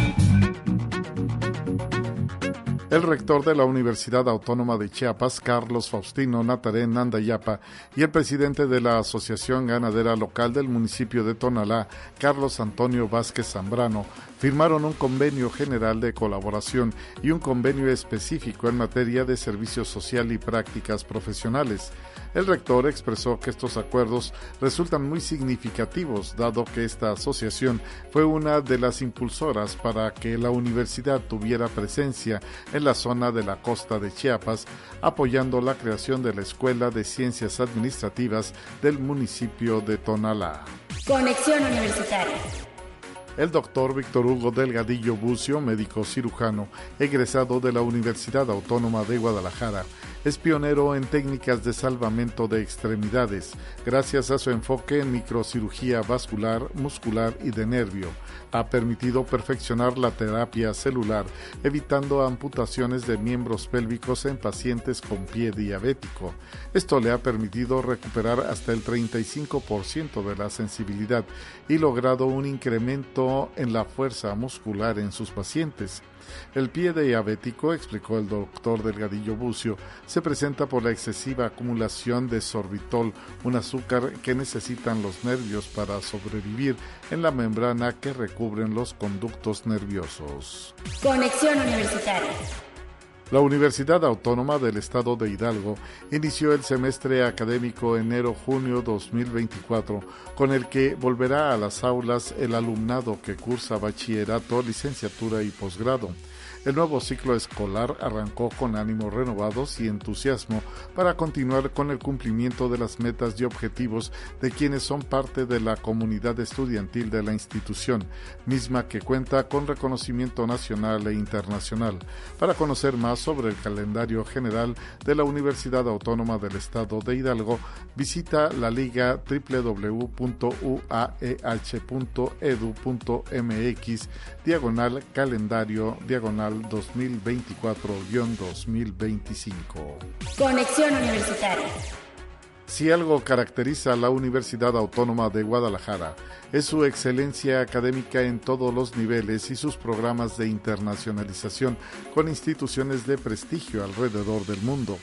El rector de la Universidad Autónoma de Chiapas, Carlos Faustino Nataré Nandayapa, y el presidente de la Asociación Ganadera Local del municipio de Tonalá, Carlos Antonio Vázquez Zambrano, firmaron un convenio general de colaboración y un convenio específico en materia de servicio social y prácticas profesionales. El rector expresó que estos acuerdos resultan muy significativos, dado que esta asociación fue una de las impulsoras para que la universidad tuviera presencia en la zona de la costa de Chiapas, apoyando la creación de la Escuela de Ciencias Administrativas del municipio de Tonalá. Conexión Universitaria. El doctor Víctor Hugo Delgadillo Bucio, médico cirujano, egresado de la Universidad Autónoma de Guadalajara, es pionero en técnicas de salvamento de extremidades, gracias a su enfoque en microcirugía vascular, muscular y de nervio. Ha permitido perfeccionar la terapia celular, evitando amputaciones de miembros pélvicos en pacientes con pie diabético. Esto le ha permitido recuperar hasta el 35% de la sensibilidad y logrado un incremento en la fuerza muscular en sus pacientes. El pie diabético, explicó el doctor Delgadillo Bucio, se presenta por la excesiva acumulación de sorbitol, un azúcar que necesitan los nervios para sobrevivir en la membrana que recubren los conductos nerviosos. Conexión Universitaria. La Universidad Autónoma del Estado de Hidalgo inició el semestre académico enero-junio 2024, con el que volverá a las aulas el alumnado que cursa bachillerato, licenciatura y posgrado. El nuevo ciclo escolar arrancó con ánimos renovados y entusiasmo para continuar con el cumplimiento de las metas y objetivos de quienes son parte de la comunidad estudiantil de la institución, misma que cuenta con reconocimiento nacional e internacional. Para conocer más sobre el calendario general de la Universidad Autónoma del Estado de Hidalgo, visita la liga www.uaeh.edu.mx diagonal calendario diagonal 2024-2025. Conexión Universitaria. Si algo caracteriza a la Universidad Autónoma de Guadalajara es su excelencia académica en todos los niveles y sus programas de internacionalización con instituciones de prestigio alrededor del mundo.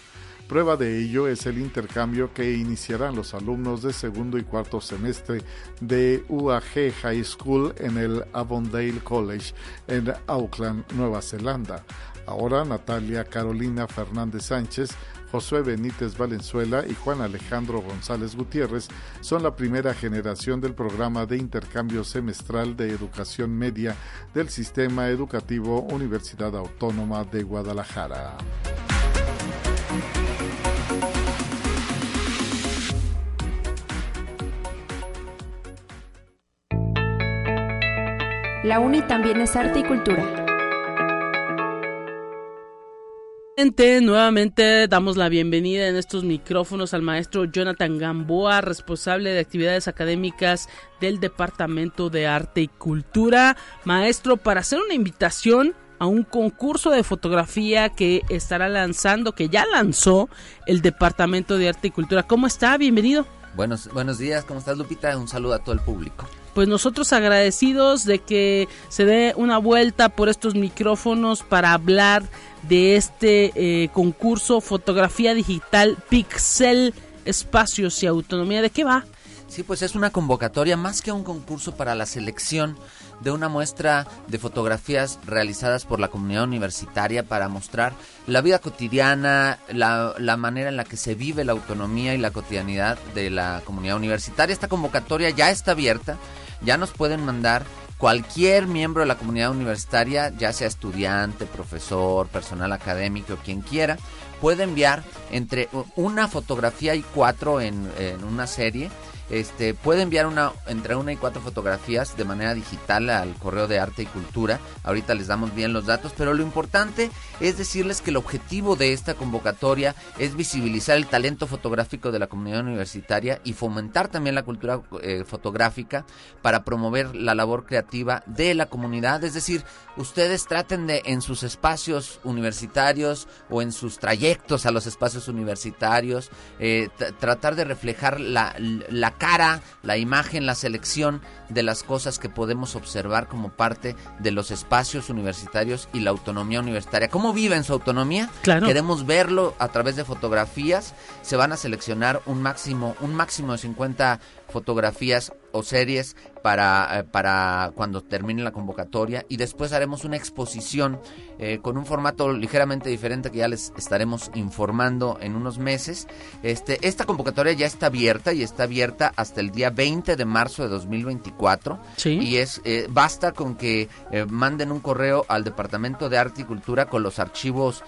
Prueba de ello es el intercambio que iniciarán los alumnos de segundo y cuarto semestre de UAG High School en el Avondale College en Auckland, Nueva Zelanda. Ahora Natalia Carolina Fernández Sánchez, Josué Benítez Valenzuela y Juan Alejandro González Gutiérrez son la primera generación del programa de intercambio semestral de educación media del Sistema Educativo Universidad Autónoma de Guadalajara. La UNI también es arte y cultura. Nuevamente damos la bienvenida en estos micrófonos al maestro Jonathan Gamboa, responsable de actividades académicas del Departamento de Arte y Cultura. Maestro, para hacer una invitación a un concurso de fotografía que estará lanzando, que ya lanzó el Departamento de Arte y Cultura. ¿Cómo está? Bienvenido. Buenos, buenos días, ¿cómo estás Lupita? Un saludo a todo el público pues nosotros agradecidos de que se dé una vuelta por estos micrófonos para hablar de este eh, concurso Fotografía Digital Pixel Espacios y Autonomía. ¿De qué va? Sí, pues es una convocatoria más que un concurso para la selección de una muestra de fotografías realizadas por la comunidad universitaria para mostrar la vida cotidiana, la, la manera en la que se vive la autonomía y la cotidianidad de la comunidad universitaria. Esta convocatoria ya está abierta, ya nos pueden mandar cualquier miembro de la comunidad universitaria, ya sea estudiante, profesor, personal académico, quien quiera, puede enviar entre una fotografía y cuatro en, en una serie este, puede enviar una, entre una y cuatro fotografías de manera digital al correo de arte y cultura. Ahorita les damos bien los datos, pero lo importante es decirles que el objetivo de esta convocatoria es visibilizar el talento fotográfico de la comunidad universitaria y fomentar también la cultura eh, fotográfica para promover la labor creativa de la comunidad. Es decir, ustedes traten de en sus espacios universitarios o en sus trayectos a los espacios universitarios eh, tratar de reflejar la, la cara, la imagen, la selección de las cosas que podemos observar como parte de los espacios universitarios y la autonomía universitaria. ¿Cómo viven su autonomía? Claro. Queremos verlo a través de fotografías. Se van a seleccionar un máximo, un máximo de 50 fotografías o series para, eh, para cuando termine la convocatoria y después haremos una exposición eh, con un formato ligeramente diferente que ya les estaremos informando en unos meses. Este, esta convocatoria ya está abierta y está abierta hasta el día 20 de marzo de 2024 y es eh, basta con que manden un correo al Departamento de Arte y Cultura con los archivos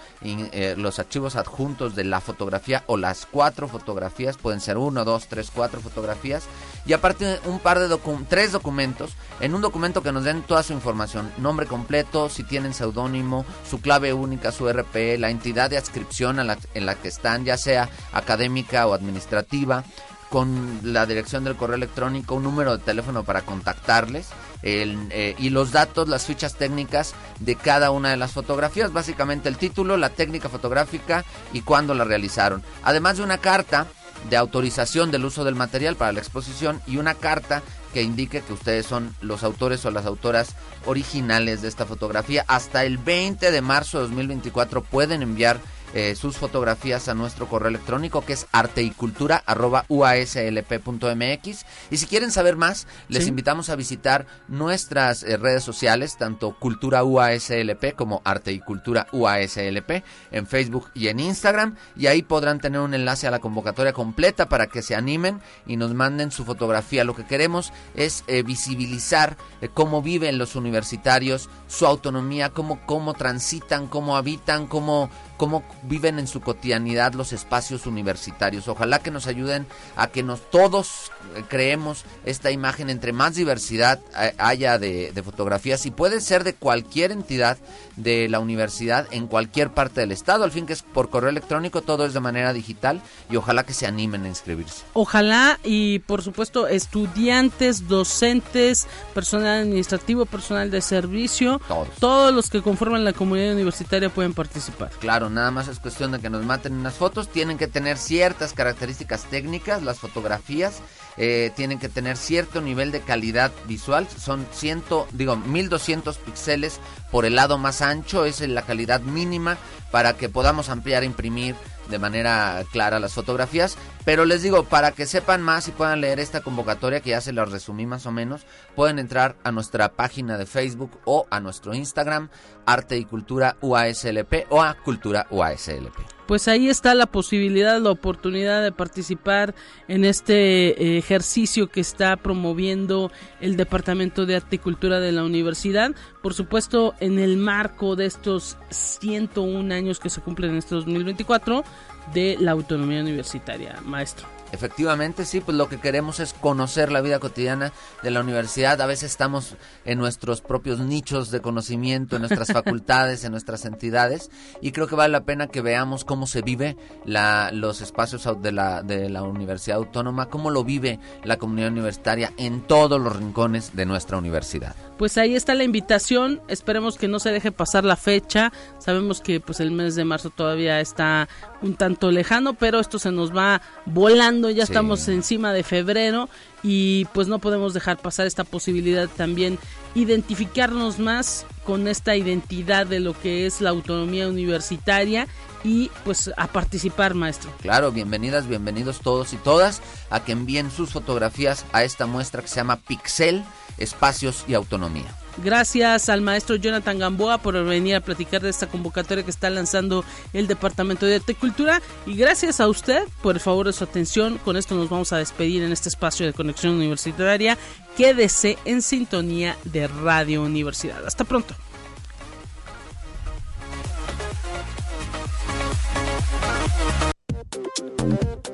los archivos adjuntos de la fotografía o las cuatro fotografías pueden ser uno, dos, tres, cuatro fotografías y aparte un par de tres documentos, en un documento que nos den toda su información, nombre completo, si tienen seudónimo, su clave única, su RP, la entidad de adscripción en la que están, ya sea académica o administrativa, con la dirección del correo electrónico, un número de teléfono para contactarles eh, y los datos, las fichas técnicas de cada una de las fotografías, básicamente el título, la técnica fotográfica y cuándo la realizaron. Además de una carta de autorización del uso del material para la exposición y una carta que indique que ustedes son los autores o las autoras originales de esta fotografía. Hasta el 20 de marzo de 2024 pueden enviar eh, sus fotografías a nuestro correo electrónico que es arteycultura.uaslp.mx. Y si quieren saber más, les invitamos a visitar nuestras eh, redes sociales, tanto Cultura UASLP como Arte y Cultura UASLP, en Facebook y en Instagram. Y ahí podrán tener un enlace a la convocatoria completa para que se animen y nos manden su fotografía. Lo que queremos es eh, visibilizar cómo viven los universitarios, su autonomía, cómo, cómo transitan, cómo habitan, cómo cómo viven en su cotidianidad los espacios universitarios. Ojalá que nos ayuden a que nos todos eh, creemos esta imagen entre más diversidad eh, haya de, fotografías y puede ser de cualquier entidad de la universidad en cualquier parte del estado. Al fin que es por correo electrónico, todo es de manera digital y ojalá que se animen a inscribirse. Ojalá y por supuesto estudiantes, docentes, personal administrativo, personal de servicio, todos, todos los que conforman la comunidad universitaria pueden participar. Claro nada más es cuestión de que nos maten unas fotos. Tienen que tener ciertas características técnicas, las fotografías. Eh, tienen que tener cierto nivel de calidad visual. Son ciento, digo, 1200 píxeles por el lado más ancho. Es la calidad mínima para que podamos ampliar e imprimir de manera clara las fotografías. Pero les digo, para que sepan más y puedan leer esta convocatoria, que ya se las resumí más o menos, pueden entrar a nuestra página de Facebook o a nuestro Instagram, Arte y Cultura UASLP o a Cultura UASLP. Pues ahí está la posibilidad, la oportunidad de participar en este eh, ejercicio que está promoviendo el Departamento de Arte y Cultura de la Universidad. Por supuesto, en el marco de estos 101 años que se cumplen en este 2024 de la autonomía universitaria, maestro. Efectivamente, sí, pues lo que queremos es conocer la vida cotidiana de la universidad. A veces estamos en nuestros propios nichos de conocimiento, en nuestras facultades, en nuestras entidades, y creo que vale la pena que veamos cómo se vive la, los espacios de la, de la Universidad Autónoma, cómo lo vive la comunidad universitaria en todos los rincones de nuestra universidad. Pues ahí está la invitación, esperemos que no se deje pasar la fecha, sabemos que pues el mes de marzo todavía está un tanto lejano, pero esto se nos va volando, ya estamos encima de febrero y pues no podemos dejar pasar esta posibilidad también identificarnos más con esta identidad de lo que es la autonomía universitaria y pues a participar, maestro. Claro, bienvenidas, bienvenidos todos y todas a que envíen sus fotografías a esta muestra que se llama Pixel espacios y autonomía. Gracias al maestro Jonathan Gamboa por venir a platicar de esta convocatoria que está lanzando el Departamento de Arte y Cultura. Y gracias a usted por el favor de su atención. Con esto nos vamos a despedir en este espacio de conexión universitaria. Quédese en sintonía de Radio Universidad. Hasta pronto.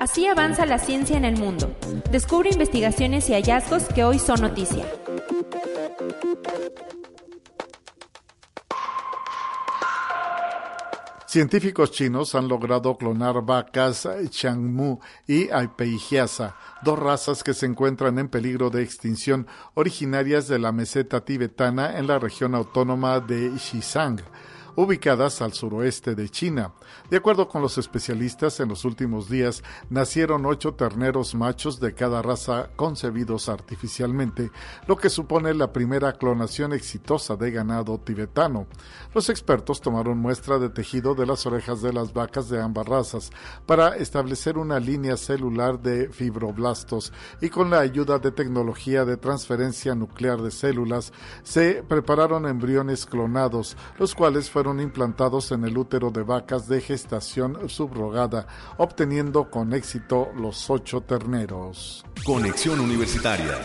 Así avanza la ciencia en el mundo. Descubre investigaciones y hallazgos que hoy son noticia. Científicos chinos han logrado clonar vacas Changmu y Aipeijiasa, dos razas que se encuentran en peligro de extinción originarias de la meseta tibetana en la región autónoma de Xizang ubicadas al suroeste de China. De acuerdo con los especialistas, en los últimos días nacieron ocho terneros machos de cada raza concebidos artificialmente, lo que supone la primera clonación exitosa de ganado tibetano. Los expertos tomaron muestra de tejido de las orejas de las vacas de ambas razas para establecer una línea celular de fibroblastos y con la ayuda de tecnología de transferencia nuclear de células se prepararon embriones clonados, los cuales fueron implantados en el útero de vacas de gestación subrogada, obteniendo con éxito los ocho terneros. Conexión Universitaria.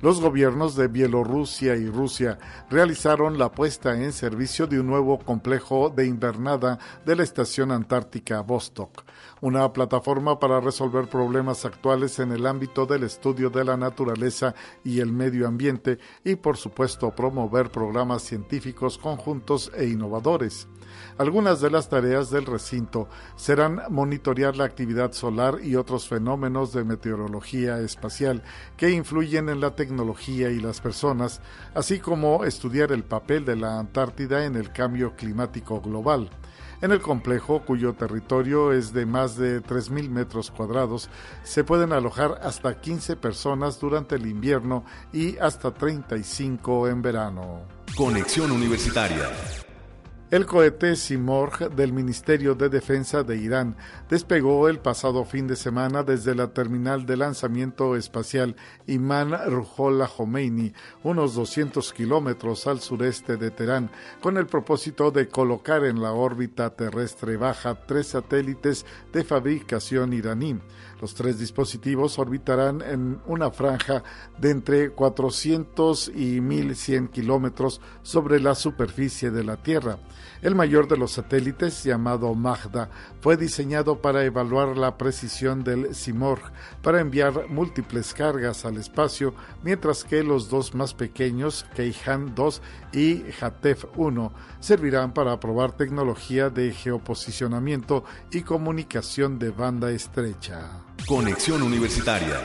Los gobiernos de Bielorrusia y Rusia realizaron la puesta en servicio de un nuevo complejo de invernada de la Estación Antártica Vostok, una plataforma para resolver problemas actuales en el ámbito del estudio de la naturaleza y el medio ambiente y, por supuesto, promover programas científicos conjuntos e innovadores. Algunas de las tareas del recinto serán monitorear la actividad solar y otros fenómenos de meteorología espacial que influyen en la tecnología y las personas, así como estudiar el papel de la Antártida en el cambio climático global. En el complejo, cuyo territorio es de más de 3.000 metros cuadrados, se pueden alojar hasta 15 personas durante el invierno y hasta 35 en verano. Conexión Universitaria. El cohete Simorg del Ministerio de Defensa de Irán despegó el pasado fin de semana desde la terminal de lanzamiento espacial Imán Ruhollah Khomeini, unos 200 kilómetros al sureste de Teherán, con el propósito de colocar en la órbita terrestre baja tres satélites de fabricación iraní. Los tres dispositivos orbitarán en una franja de entre 400 y 1100 kilómetros sobre la superficie de la Tierra. El mayor de los satélites, llamado Magda, fue diseñado para evaluar la precisión del Simorg para enviar múltiples cargas al espacio, mientras que los dos más pequeños, Keihan 2 y Hatef 1, servirán para probar tecnología de geoposicionamiento y comunicación de banda estrecha. Conexión Universitaria.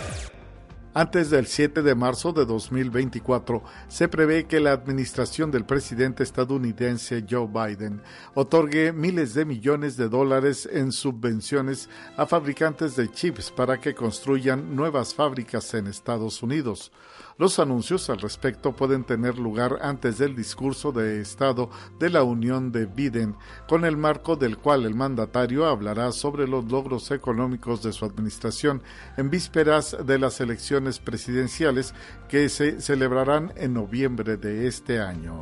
Antes del 7 de marzo de 2024, se prevé que la administración del presidente estadounidense Joe Biden otorgue miles de millones de dólares en subvenciones a fabricantes de chips para que construyan nuevas fábricas en Estados Unidos. Los anuncios al respecto pueden tener lugar antes del discurso de Estado de la Unión de Biden, con el marco del cual el mandatario hablará sobre los logros económicos de su administración en vísperas de las elecciones presidenciales que se celebrarán en noviembre de este año.